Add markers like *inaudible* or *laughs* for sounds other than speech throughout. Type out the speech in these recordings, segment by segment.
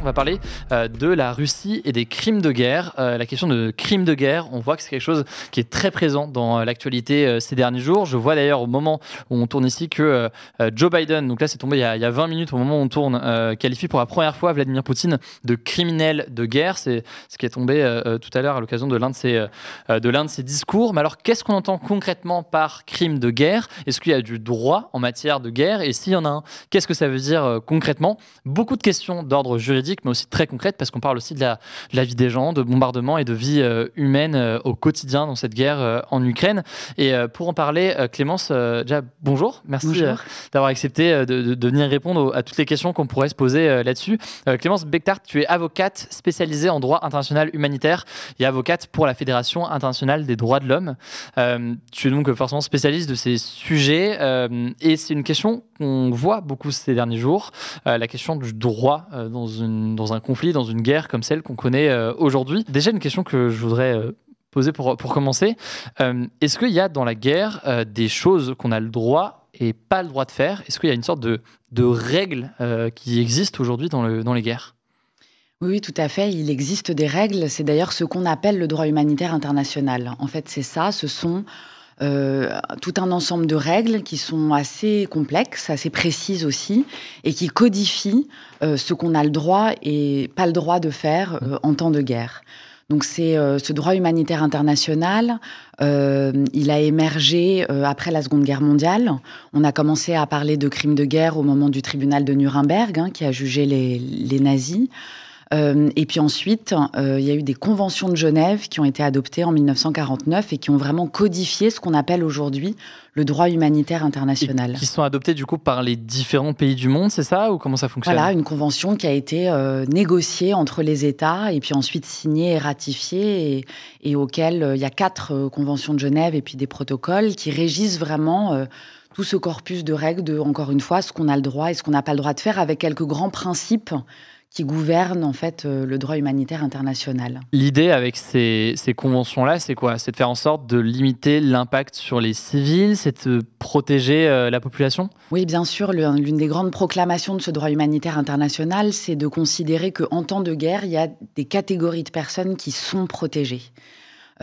On va parler euh, de la Russie et des crimes de guerre. la question de crimes de guerre, on voit que c'est quelque chose qui est très présent dans l'actualité ces derniers jours. Je vois d'ailleurs au moment où on tourne ici que Joe Biden, donc là c'est tombé il y, a, il y, a, 20 minutes au moment où on tourne, qualifie pour la première fois Vladimir Poutine de criminel de guerre. C'est ce qui est tombé tout à l'heure à l'occasion de l'un de ses euh, de l'un de ses discours. Mais alors, qu'est-ce qu'on entend concrètement par crime de guerre? Est-ce qu'il y a du droit en matière de guerre? Et s'il y en a un, qu'est-ce que ça veut dire euh, concrètement? Beaucoup de questions d'ordre juridique, mais aussi très concrètes, parce qu'on parle aussi de la, vie des gens, de bombardements et de vie euh, humaine au quotidien dans cette guerre en Ukraine. Et pour en parler, Clémence, déjà, bonjour. Merci d'avoir accepté de, venir répondre à toutes les questions qu'on pourrait se poser là-dessus. Clémence Bechtart, tu es avocate spécialisée en droit international humanitaire et avocate pour la Fédération internationale international des droits de l'homme. Euh, tu es donc forcément spécialiste de ces sujets euh, et c'est une question qu'on voit beaucoup ces derniers jours, euh, la question du droit dans, dans un conflit, dans une guerre comme celle qu'on connaît aujourd'hui. Déjà une question que je voudrais poser pour, pour commencer. Est-ce qu'il y a dans la guerre des choses qu'on a le droit et pas le droit de faire? Est-ce qu'il y a une sorte de, de règles qui existent aujourd'hui dans, le, dans les guerres? Oui, tout à fait. Il existe des règles. C'est d'ailleurs ce qu'on appelle le droit humanitaire international. En fait, c'est ça. Ce sont euh, tout un ensemble de règles qui sont assez complexes, assez précises aussi, et qui codifient euh, ce qu'on a le droit et pas le droit de faire euh, en temps de guerre. Donc c'est ce droit humanitaire international. il a émergé après la Seconde Guerre mondiale. On a commencé à parler de crimes de guerre au moment du tribunal de Nuremberg, hein, qui a jugé les, les nazis. Euh, et puis ensuite, euh, il y a eu des conventions de Genève qui ont été adoptées en 1949 et qui ont vraiment codifié ce qu'on appelle aujourd'hui le droit humanitaire international. qui sont adoptées du coup par les différents pays du monde, c'est ça? Ou comment ça fonctionne? Voilà, une convention qui a été euh, négociée entre les États et puis ensuite signée et ratifiée et, et auquel il y a quatre conventions de Genève et puis des protocoles qui régissent vraiment tout ce corpus de règles de, encore une fois, ce qu'on a le droit et ce qu'on n'a pas le droit de faire avec quelques grands principes qui gouverne en fait euh, le droit humanitaire international. L'idée avec ces, conventions-là, c'est quoi? C'est de faire en sorte de limiter l'impact sur les civils, c'est de protéger euh, la population? Oui, bien sûr. L'une des grandes proclamations de ce droit humanitaire international, c'est de considérer qu'en temps de guerre, il y a des catégories de personnes qui sont protégées.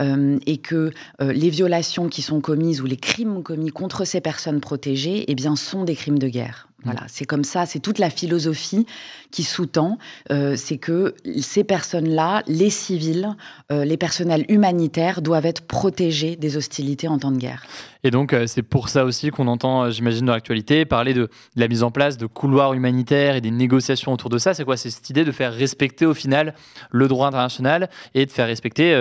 Euh, et que les violations qui sont commises ou les crimes commis contre ces personnes protégées, eh bien, sont des crimes de guerre. Voilà, c'est comme ça, c'est toute la philosophie qui sous-tend, euh, c'est que ces personnes-là, les civils, euh, les personnels humanitaires doivent être protégés des hostilités en temps de guerre. Et donc, euh, c'est pour ça aussi qu'on entend, j'imagine, dans l'actualité, parler de, la mise en place de couloirs humanitaires et des négociations autour de ça. C'est quoi? C'est cette idée de faire respecter au final le droit international et de faire respecter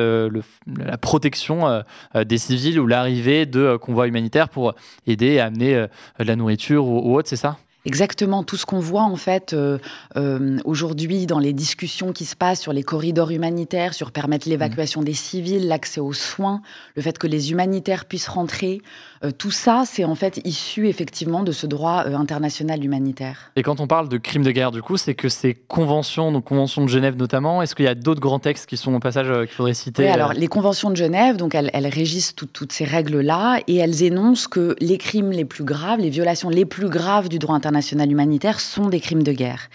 la protection des civils ou l'arrivée de convois humanitaires pour aider à amener de la nourriture ou autre, c'est ça? Exactement tout ce qu'on voit en fait euh, euh, aujourd'hui dans les discussions qui se passent sur les corridors humanitaires, sur permettre l'évacuation des civils, l'accès aux soins, le fait que les humanitaires puissent rentrer, euh, tout ça, c'est en fait issu effectivement de ce droit international humanitaire. Et quand on parle de crimes de guerre, du coup, c'est que ces conventions, donc conventions de Genève notamment, est-ce qu'il y a d'autres grands textes qui sont au passage qu'il faudrait citer Oui, alors les conventions de Genève, donc elles, régissent toutes ces règles-là et elles énoncent que les crimes les plus graves, les violations les plus graves du droit international humanitaire sont des crimes de guerre.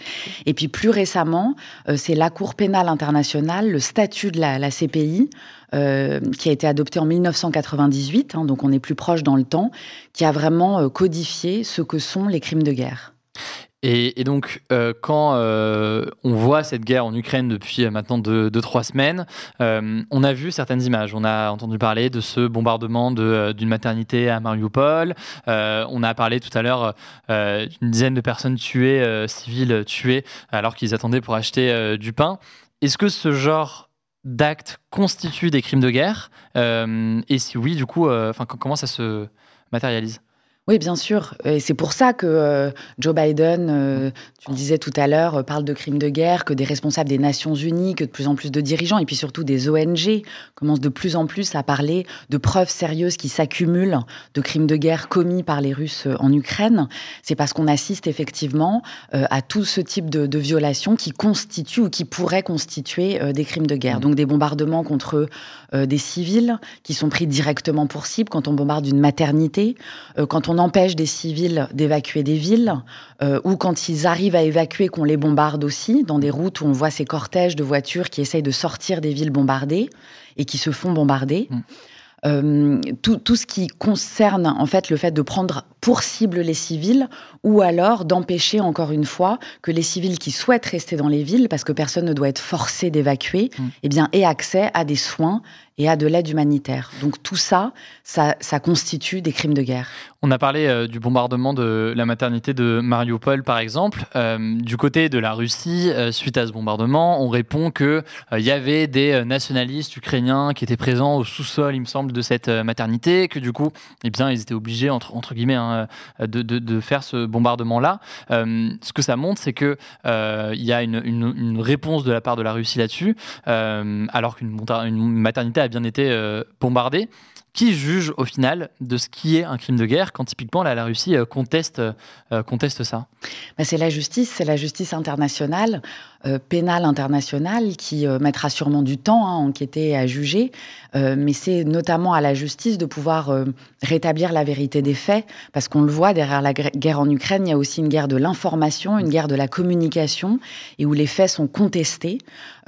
Et puis plus récemment, c'est la Cour pénale internationale, le statut de la, CPI, qui a été adopté en 1998, hein, donc on est plus proche dans le temps, qui a vraiment codifié ce que sont les crimes de guerre. Et, donc, euh, quand euh, on voit cette guerre en Ukraine depuis euh, maintenant 2 deux, trois semaines, on a vu certaines images. On a entendu parler de ce bombardement d'une maternité à Mariupol. on a parlé tout à l'heure d'une dizaine de personnes tuées, civiles tuées, alors qu'ils attendaient pour acheter du pain. Est-ce que ce genre d'actes constitue des crimes de guerre? Et si oui, du coup, comment ça se matérialise? Oui, bien sûr. Et c'est pour ça que euh, Joe Biden, euh, tu le disais tout à l'heure, euh, parle de crimes de guerre, que des responsables des Nations Unies, que de plus en plus de dirigeants, et puis surtout des ONG commencent de plus en plus à parler de preuves sérieuses qui s'accumulent de crimes de guerre commis par les Russes en Ukraine. C'est parce qu'on assiste effectivement à tout ce type de, de violations qui constituent ou qui pourraient constituer des crimes de guerre. Mmh. Donc des bombardements contre des civils qui sont pris directement pour cible quand on bombarde une maternité, quand on on empêche des civils d'évacuer des villes, euh, ou quand ils arrivent à évacuer, qu'on les bombarde aussi, dans des routes où on voit ces cortèges de voitures qui essayent de sortir des villes bombardées et qui se font bombarder. Mm. Euh, tout, tout, ce qui concerne en fait le fait de prendre pour cible les civils ou alors d'empêcher encore une fois que les civils qui souhaitent rester dans les villes parce que personne ne doit être forcé d'évacuer mm. eh bien aient accès à des soins et à de l'aide humanitaire. Donc tout ça, ça, constitue des crimes de guerre. On a parlé euh, du bombardement de la maternité de Mariupol, par exemple. Euh, du côté de la Russie, euh, suite à ce bombardement, on répond qu'il y avait des nationalistes ukrainiens qui étaient présents au sous-sol, il me semble, de cette maternité, que du coup, eh bien, ils étaient obligés, entre, guillemets, hein, de, faire ce bombardement-là. ce que ça montre, c'est qu'il il y a une, une, une, réponse de la part de la Russie là-dessus, alors qu'une maternité a bien été euh, bombardé. Qui juge au final de ce qui est un crime de guerre quand typiquement la Russie euh, conteste, euh, conteste ça? Bah, C'est la justice, c'est la justice internationale, pénale internationale, qui mettra sûrement du temps à enquêter et à juger, mais c'est notamment à la justice de pouvoir rétablir la vérité des faits, parce qu'on le voit, derrière la guerre en Ukraine, il y a aussi une guerre de l'information, une guerre de la communication, et où les faits sont contestés.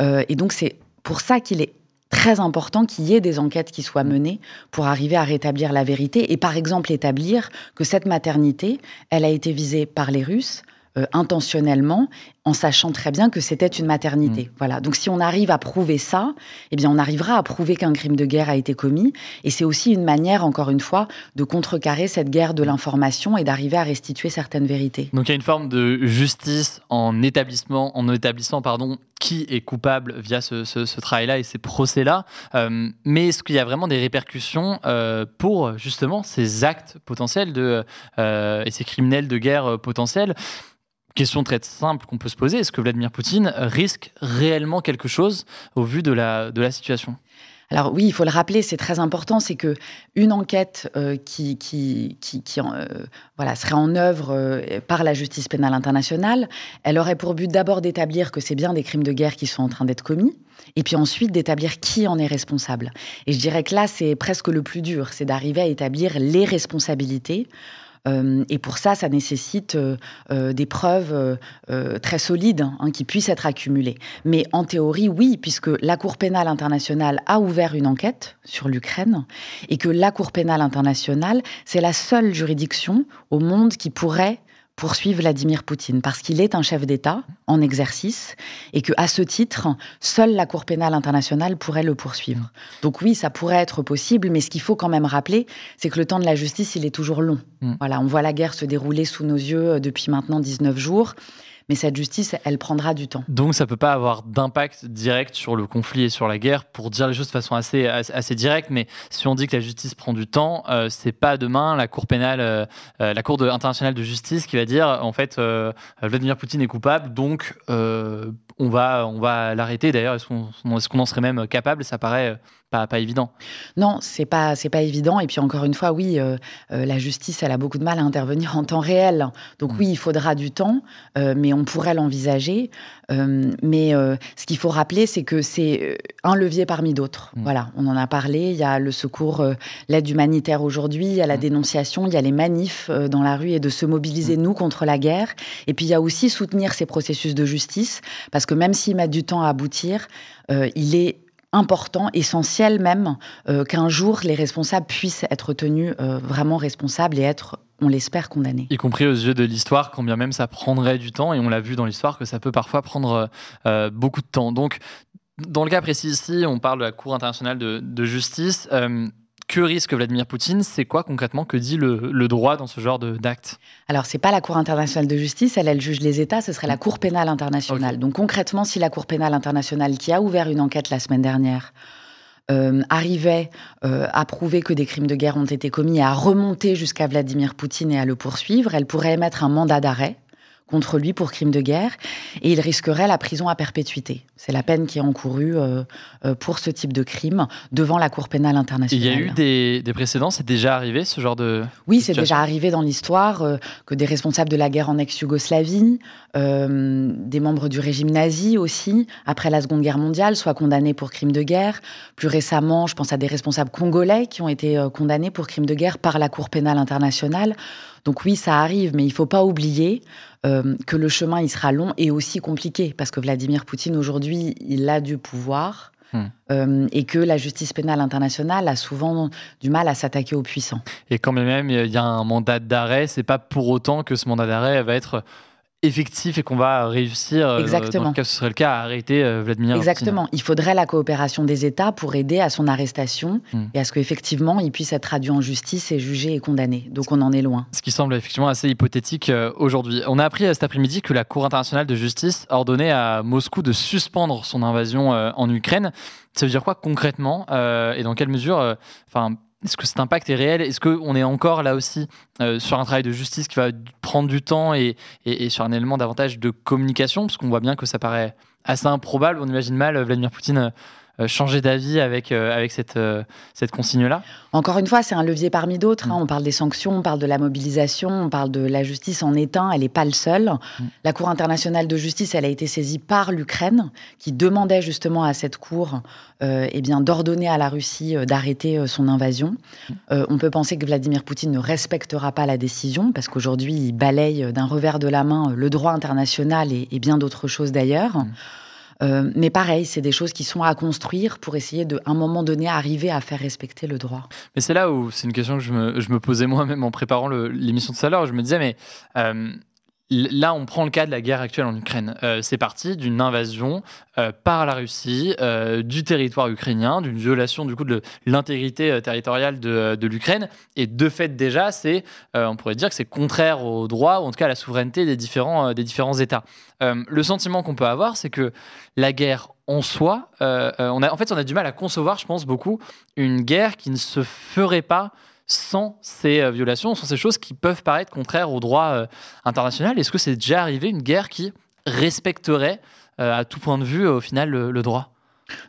et donc c'est pour ça qu'il est très important qu'il y ait des enquêtes qui soient menées pour arriver à rétablir la vérité et par exemple établir que cette maternité, elle a été visée par les Russes euh, intentionnellement en sachant très bien que c'était une maternité. Mm. Voilà. Donc si on arrive à prouver ça, eh bien on arrivera à prouver qu'un crime de guerre a été commis et c'est aussi une manière encore une fois de contrecarrer cette guerre de l'information et d'arriver à restituer certaines vérités. Donc il y a une forme de justice en établissement en établissant pardon qui est coupable via ce, travail-là et ces procès-là. Euh, mais est-ce qu'il y a vraiment des répercussions euh, pour justement ces actes potentiels de, et ces criminels de guerre potentiels? Question très simple qu'on peut se poser, est-ce que Vladimir Poutine risque réellement quelque chose au vu de la, de la situation? Alors oui, il faut le rappeler, c'est très important, c'est que une enquête euh, qui, qui, qui, euh, voilà, serait en œuvre euh, par la justice pénale internationale, elle aurait pour but d'abord d'établir que c'est bien des crimes de guerre qui sont en train d'être commis, et puis ensuite d'établir qui en est responsable. Et je dirais que là, c'est presque le plus dur, c'est d'arriver à établir les responsabilités et pour ça, ça nécessite euh, euh, des preuves très solides hein, qui puissent être accumulées. Mais en théorie, oui, puisque la Cour pénale internationale a ouvert une enquête sur l'Ukraine et que la Cour pénale internationale, c'est la seule juridiction au monde qui pourrait poursuivre Vladimir Poutine parce qu'il est un chef d'État en exercice et que à ce titre, seule la Cour pénale internationale pourrait le poursuivre. Donc oui, ça pourrait être possible, mais ce qu'il faut quand même rappeler, c'est que le temps de la justice, il est toujours long. Mm. Voilà, on voit la guerre se dérouler sous nos yeux depuis maintenant 19 jours mais cette justice, elle prendra du temps. Donc ça peut pas avoir d'impact direct sur le conflit et sur la guerre, pour dire les choses de façon assez, directe, mais si on dit que la justice prend du temps, euh, c'est pas demain la Cour pénale, euh, euh, la Cour internationale de justice qui va dire, en fait, Vladimir Poutine est coupable, donc on va, on va l'arrêter. D'ailleurs, est-ce qu'on est qu'on en serait même capable? Ça paraît pas, pas évident. Non, c'est pas c'est pas évident. Et puis encore une fois, oui, euh, euh, la justice, elle a beaucoup de mal à intervenir en temps réel. Donc mm. oui, il faudra du temps, euh, mais on pourrait l'envisager. Mais ce qu'il faut rappeler, c'est que c'est un levier parmi d'autres. Mm. Voilà, on en a parlé. Il y a le secours, l'aide humanitaire aujourd'hui, il y a la mm. dénonciation, il y a les manifs dans la rue et de se mobiliser nous contre la guerre. Et puis il y a aussi soutenir ces processus de justice, parce que même s'ils mettent du temps à aboutir, il est important, essentiel même, euh, qu'un jour les responsables puissent être tenus euh, vraiment responsables et être, on l'espère, condamnés. Y compris aux yeux de l'histoire, quand bien même ça prendrait du temps, et on l'a vu dans l'histoire que ça peut parfois prendre euh, beaucoup de temps. Donc, dans le cas précis ici, on parle de la Cour internationale de justice que risque Vladimir Poutine C'est quoi concrètement que dit le, droit dans ce genre d'acte Alors, c'est pas la Cour internationale de justice, elle, elle juge les États, ce serait la Cour pénale internationale. Donc concrètement, si la Cour pénale internationale, qui a ouvert une enquête la semaine dernière, euh, arrivait euh, à prouver que des crimes de guerre ont été commis et à remonter jusqu'à Vladimir Poutine et à le poursuivre, elle pourrait émettre un mandat d'arrêt contre lui pour crime de guerre et il risquerait la prison à perpétuité. C'est la peine qui est encourue euh, euh, pour ce type de crime devant la Cour pénale internationale. Il y a eu des, précédents, c'est déjà arrivé ce genre de... Oui, c'est déjà arrivé dans l'histoire euh, que des responsables de la guerre en ex-Yougoslavie, des membres du régime nazi aussi, après la Seconde Guerre mondiale, soient condamnés pour crimes de guerre. Plus récemment, je pense à des responsables congolais qui ont été condamnés pour crimes de guerre par la Cour pénale internationale. Donc oui, ça arrive, mais il ne faut pas oublier euh, que le chemin, il sera long et aussi compliqué, parce que Vladimir Poutine, aujourd'hui, il a du pouvoir. Hmm. Euh, et que la justice pénale internationale a souvent du mal à s'attaquer aux puissants. Et quand même, il y a un mandat d'arrêt, c'est pas pour autant que ce mandat d'arrêt va être effectif et qu'on va réussir, euh, Exactement. dans le cas ce serait le cas, à arrêter euh, Vladimir Exactement. Il faudrait la coopération des États pour aider à son arrestation hmm. et à ce qu'effectivement il puisse être traduit en justice et jugé et condamné. Donc on en est loin. Ce qui semble effectivement assez hypothétique euh, aujourd'hui. On a appris cet après-midi que la Cour internationale de justice a ordonné à Moscou de suspendre son invasion en Ukraine. Ça veut dire quoi concrètement et dans quelle mesure Enfin, est-ce que cet impact est réel? Est-ce qu'on est encore là aussi euh, sur un travail de justice qui va prendre du temps et, sur un élément davantage de communication? Parce qu'on voit bien que ça paraît assez improbable. On imagine mal Vladimir Poutine euh, changer d'avis avec, euh, avec cette, euh, cette consigne-là Encore une fois, c'est un levier parmi d'autres. Hein. Mm. On parle des sanctions, on parle de la mobilisation, on parle de la justice en éteint. Elle n'est pas le seul. Mm. La Cour internationale de justice, elle a été saisie par l'Ukraine, qui demandait justement à cette Cour eh bien, d'ordonner à la Russie d'arrêter son invasion. Mm. on peut penser que Vladimir Poutine ne respectera pas la décision, parce qu'aujourd'hui, il balaye d'un revers de la main le droit international et, et bien d'autres choses d'ailleurs. Euh, mais pareil, c'est des choses qui sont à construire pour essayer de, un moment donné, arriver à faire respecter le droit. Mais c'est là où c'est une question que je me, je me posais moi-même en préparant l'émission de tout à l'heure. Je me disais, mais euh, Là, on prend le cas de la guerre actuelle en Ukraine. Euh, c'est parti d'une invasion euh, par la Russie euh, du territoire ukrainien, d'une violation du coup de l'intégrité territoriale de, l'Ukraine. Et de fait, déjà, c'est, on pourrait dire que c'est contraire au droit ou en tout cas à la souveraineté des différents, des différents États. le sentiment qu'on peut avoir, c'est que la guerre en soi, on a, en fait, on a du mal à concevoir, je pense beaucoup, une guerre qui ne se ferait pas sans ces euh, violations, sans ces choses qui peuvent paraître contraires au droit euh, international. Est-ce que c'est déjà arrivé une guerre qui respecterait euh, à tout point de vue au final le droit?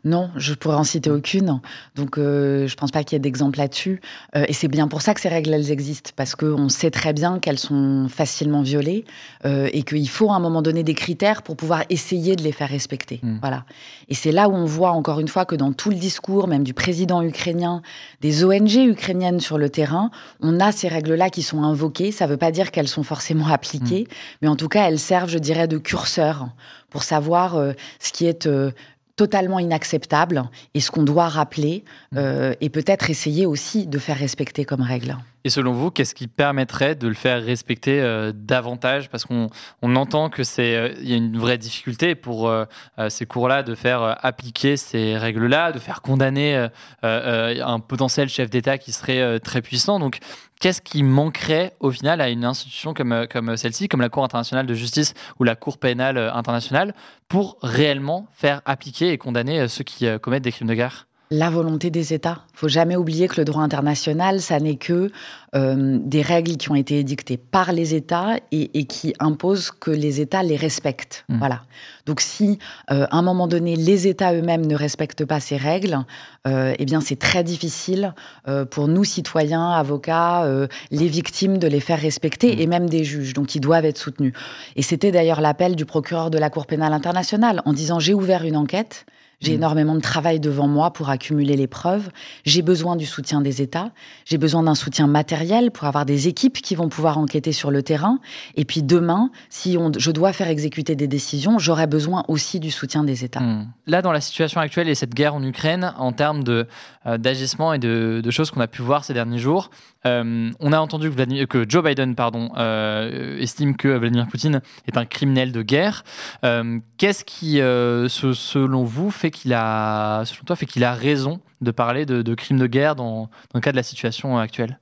Non, je pourrais en citer aucune. Donc, euh, je ne pense pas qu'il y ait d'exemple là-dessus. Euh, et c'est bien pour ça que ces règles, elles existent, parce qu'on sait très bien qu'elles sont facilement violées euh, et qu'il faut à un moment donné des critères pour pouvoir essayer de les faire respecter. Hmm. Voilà. Et c'est là où on voit encore une fois que dans tout le discours, même du président ukrainien, des ONG ukrainiennes sur le terrain, on a ces règles-là qui sont invoquées. Ça ne veut pas dire qu'elles sont forcément appliquées, hmm. mais en tout cas, elles servent, je dirais, de curseur pour savoir ce qui est totalement inacceptable et ce qu'on doit rappeler mmh. euh, et peut-être essayer aussi de faire respecter comme règle. Et selon vous, qu'est-ce qui permettrait de le faire respecter euh, davantage? Parce qu'on on entend que c'est euh, il y a une vraie difficulté pour euh, ces cours-là de faire appliquer ces règles-là, de faire condamner un potentiel chef d'État qui serait très puissant. Donc, qu'est-ce qui manquerait au final à une institution comme, comme celle-ci, comme la Cour internationale de justice ou la Cour pénale internationale, pour réellement faire appliquer et condamner ceux qui commettent des crimes de guerre? La volonté des États. Il faut jamais oublier que le droit international, ça n'est que euh, des règles qui ont été édictées par les États et, qui imposent que les États les respectent. Mmh. Voilà. Donc si euh, à un moment donné les États eux-mêmes ne respectent pas ces règles, euh, eh bien c'est très difficile pour nous citoyens, avocats, les victimes de les faire respecter mmh. et même des juges. Donc ils doivent être soutenus. Et c'était d'ailleurs l'appel du procureur de la Cour pénale internationale en disant j'ai ouvert une enquête. J'ai mm. énormément de travail devant moi pour accumuler les preuves. J'ai besoin du soutien des États. J'ai besoin d'un soutien matériel pour avoir des équipes qui vont pouvoir enquêter sur le terrain. Et puis demain, si on, je dois faire exécuter des décisions, j'aurai besoin aussi du soutien des États. Mm. Là, dans la situation actuelle et cette guerre en Ukraine, en termes euh, d'agissement et de, choses qu'on a pu voir ces derniers jours, euh, on a entendu que, Joe Biden pardon, euh, estime que Vladimir Poutine est un criminel de guerre. Qu'est-ce qui, selon vous, fait qu'il a, selon toi, fait qu'il a raison de parler de, crimes de guerre dans, dans le cas de la situation actuelle?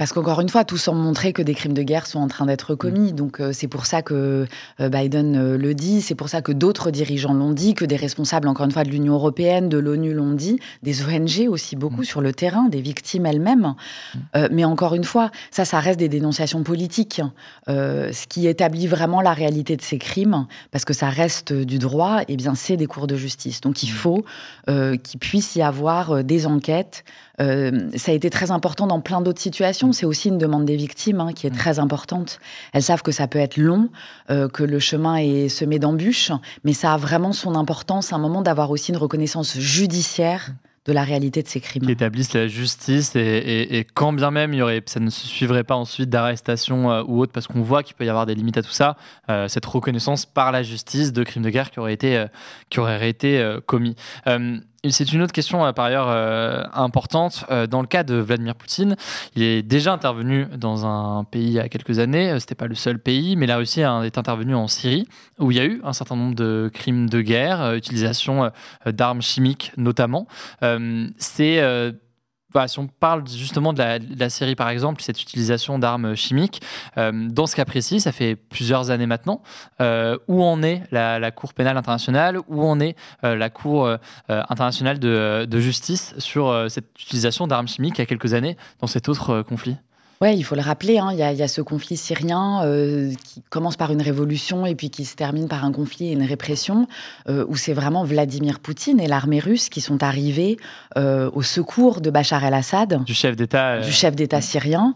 Parce qu'encore une fois, tout semble montrer que des crimes de guerre sont en train d'être commis. Mm. Donc euh, c'est pour ça que euh, Biden euh, le dit, c'est pour ça que d'autres dirigeants l'ont dit, que des responsables, encore une fois, de l'Union européenne, de l'ONU l'ont dit, des ONG aussi beaucoup mm. sur le terrain, des victimes elles-mêmes. Mm. mais encore une fois, ça, ça reste des dénonciations politiques. ce qui établit vraiment la réalité de ces crimes, parce que ça reste du droit, et eh bien c'est des cours de justice. Donc il faut qu'il puisse y avoir des enquêtes euh, ça a été très important dans plein d'autres situations. C'est aussi une demande des victimes hein, qui est mm. très importante. Elles savent que ça peut être long, euh, que le chemin est semé d'embûches, mais ça a vraiment son importance à un moment d'avoir aussi une reconnaissance judiciaire de la réalité de ces crimes. Qui établissent la justice et, quand bien même il y aurait, ça ne se suivrait pas ensuite d'arrestation euh, ou autre, parce qu'on voit qu'il peut y avoir des limites à tout ça, cette reconnaissance par la justice de crimes de guerre qui auraient été, qui auraient été commis. C'est une autre question euh, par ailleurs euh, importante. Euh, dans le cas de Vladimir Poutine, il est déjà intervenu dans un pays il y a quelques années. C'était pas le seul pays, mais la Russie est intervenue en Syrie, où il y a eu un certain nombre de crimes de guerre, utilisation d'armes chimiques notamment. C'est si on parle justement de la, série par exemple, cette utilisation d'armes chimiques, euh, dans ce cas précis, ça fait plusieurs années maintenant, euh, où en est la, Cour pénale internationale, où en est euh, la Cour internationale de, de, justice sur cette utilisation d'armes chimiques il y a quelques années dans cet autre conflit? Oui, il faut le rappeler, hein, il y, a ce conflit syrien euh, qui commence par une révolution et puis qui se termine par un conflit et une répression, euh, où c'est vraiment Vladimir Poutine et l'armée russe qui sont arrivés euh, au secours de Bachar el-Assad, du chef d'État, du chef d'État syrien,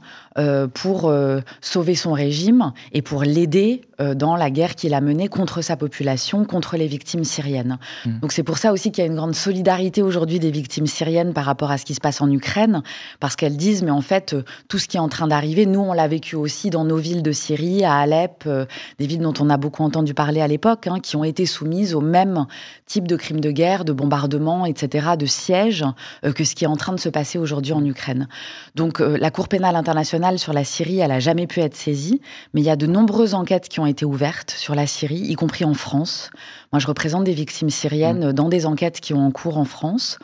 pour sauver son régime et pour l'aider dans la guerre qu'il a menée contre sa population, contre les victimes syriennes. Hmm. Donc c'est pour ça aussi qu'il y a une grande solidarité aujourd'hui des victimes syriennes par rapport à ce qui se passe en Ukraine, parce qu'elles disent mais en fait tout ce qui est en train d'arriver. Nous, on l'a vécu aussi dans nos villes de Syrie, à Alep, euh, des villes dont on a beaucoup entendu parler à l'époque, hein, qui ont été soumises au même type de crimes de guerre, de bombardements, etc., de sièges, euh, que ce qui est en train de se passer aujourd'hui en Ukraine. Donc, euh, la Cour pénale internationale sur la Syrie, elle a jamais pu être saisie, mais il y a de nombreuses enquêtes qui ont été ouvertes sur la Syrie, y compris en France. Moi, je représente des victimes syriennes mmh. dans des enquêtes qui ont en cours en France.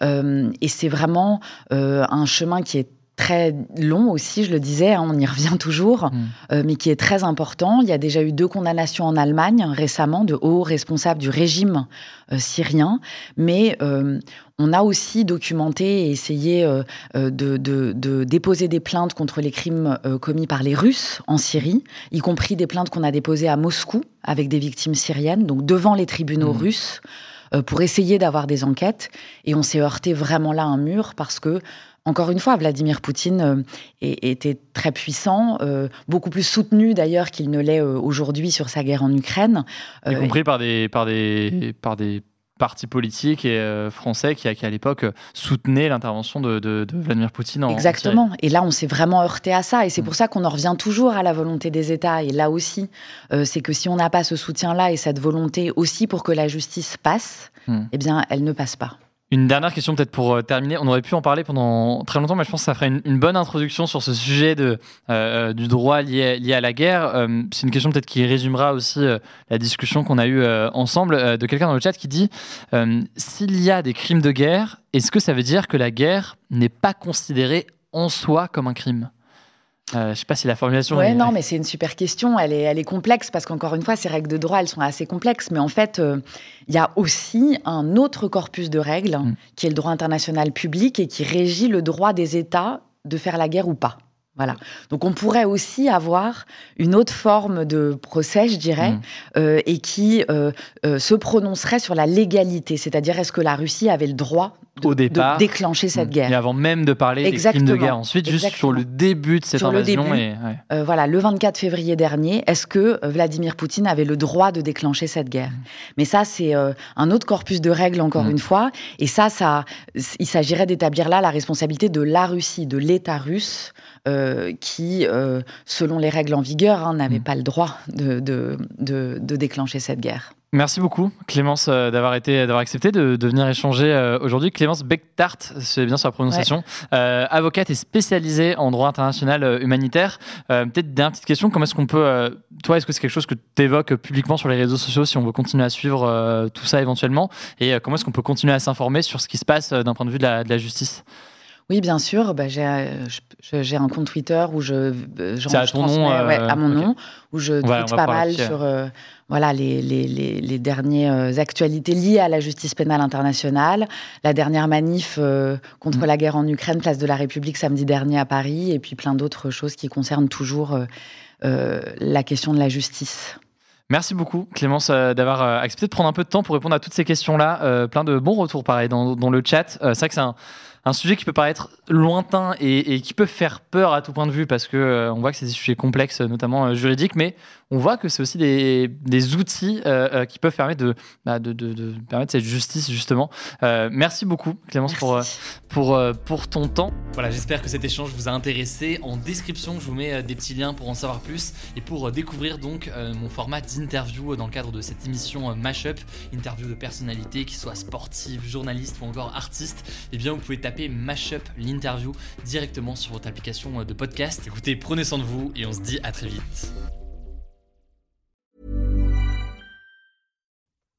et c'est vraiment un chemin qui est très long aussi, je le disais, hein, on y revient *laughs* toujours, mm. euh, mais qui est très important. Il y a déjà eu deux condamnations en Allemagne récemment de hauts responsables du régime euh, syrien, mais euh, on a aussi documenté et essayé de, déposer des plaintes contre les crimes commis par les Russes en Syrie, y compris des plaintes qu'on a déposées à Moscou avec des victimes syriennes, donc devant les tribunaux mm. russes, pour essayer d'avoir des enquêtes. Et on s'est heurté vraiment là à un mur parce que encore une fois, Vladimir Poutine euh, était très puissant, euh, beaucoup plus soutenu d'ailleurs qu'il ne l'est euh, aujourd'hui sur sa guerre en Ukraine. y compris par des, par des, par des partis politiques et français qui, à l'époque soutenaient l'intervention de, Vladimir Poutine. En, Exactement. et là, on s'est vraiment heurté à ça. Et c'est mm. pour ça qu'on en revient toujours à la volonté des États. Et là aussi, c'est que si on n'a pas ce soutien-là et cette volonté aussi pour que la justice passe, mm. eh bien, elle ne passe pas. Une dernière question peut-être pour euh, terminer. On aurait pu en parler pendant très longtemps, mais je pense que ça ferait une, bonne introduction sur ce sujet euh, euh, du droit lié, lié, à la guerre. c'est une question peut-être qui résumera aussi la discussion qu'on a eue ensemble de quelqu'un dans le chat qui dit s'il y a des crimes de guerre, est-ce que ça veut dire que la guerre n'est pas considérée en soi comme un crime? Euh, Je ne sais pas si la formulation. Oui, non, mais c'est une super question. Elle est, elle est complexe parce qu'encore une fois, ces règles de droit, elles sont assez complexes. Mais en fait, euh, il y a aussi un autre corpus de règles mm. qui est le droit international public et qui régit le droit des États de faire la guerre ou pas. Voilà. Donc on pourrait aussi avoir une autre forme de procès, je dirais, mm. euh, et qui euh, euh, se prononcerait sur la légalité, c'est-à-dire est-ce que la Russie avait le droit de, déclencher cette mm. guerre. Et avant même de parler des crimes de guerre, ensuite juste sur le début de cette sur invasion. Le début, voilà, le 24 février dernier, est-ce que Vladimir Poutine avait le droit de déclencher cette guerre? Mm. Mais ça, c'est un autre corpus de règles encore une fois, et ça, ça, il s'agirait d'établir là la responsabilité de la Russie, de l'État russe. Euh, qui, euh, selon les règles en vigueur, hein, n'avait mm. pas le droit de, de, déclencher cette guerre. Merci beaucoup, Clémence, euh, d'avoir été, d'avoir accepté de, venir échanger aujourd'hui. Clémence Bechtart, c'est bien sur la prononciation, avocate et spécialisée en droit international humanitaire. Peut-être dernière petite question, comment est-ce qu'on peut, toi, est-ce que c'est quelque chose que tu évoques publiquement sur les réseaux sociaux si on veut continuer à suivre tout ça éventuellement? Et comment est-ce qu'on peut continuer à s'informer sur ce qui se passe d'un point de vue de la justice? Oui, bien sûr. Bah, euh, j'ai un compte Twitter où je, euh, à, euh, à mon nom, où je tweete pas mal sur voilà, les, les, les, dernières actualités liées à la justice pénale internationale. La dernière manif contre mm. la guerre en Ukraine, place de la République samedi dernier à Paris, et puis plein d'autres choses qui concernent toujours la question de la justice. Merci beaucoup Clémence d'avoir accepté de prendre un peu de temps pour répondre à toutes ces questions-là. plein de bons retours pareil dans, dans le chat. c'est vrai que c'est un un sujet qui peut paraître lointain et, qui peut faire peur à tout point de vue parce que euh, on voit que c'est des sujets complexes, notamment euh, juridiques, mais on voit que c'est aussi des, des outils euh, qui peuvent permettre de, bah, de, de, permettre cette justice justement. merci beaucoup Clémence pour, pour, pour ton temps. Voilà, j'espère que cet échange vous a intéressé. En description, je vous mets des petits liens pour en savoir plus et pour découvrir donc mon format d'interview dans le cadre de cette émission Mashup, interview de personnalités qui soient sportives, journalistes ou encore artistes. Et eh bien, vous pouvez taper Mashup l'interview directement sur votre application de podcast. Écoutez, prenez soin de vous et on se dit à très vite.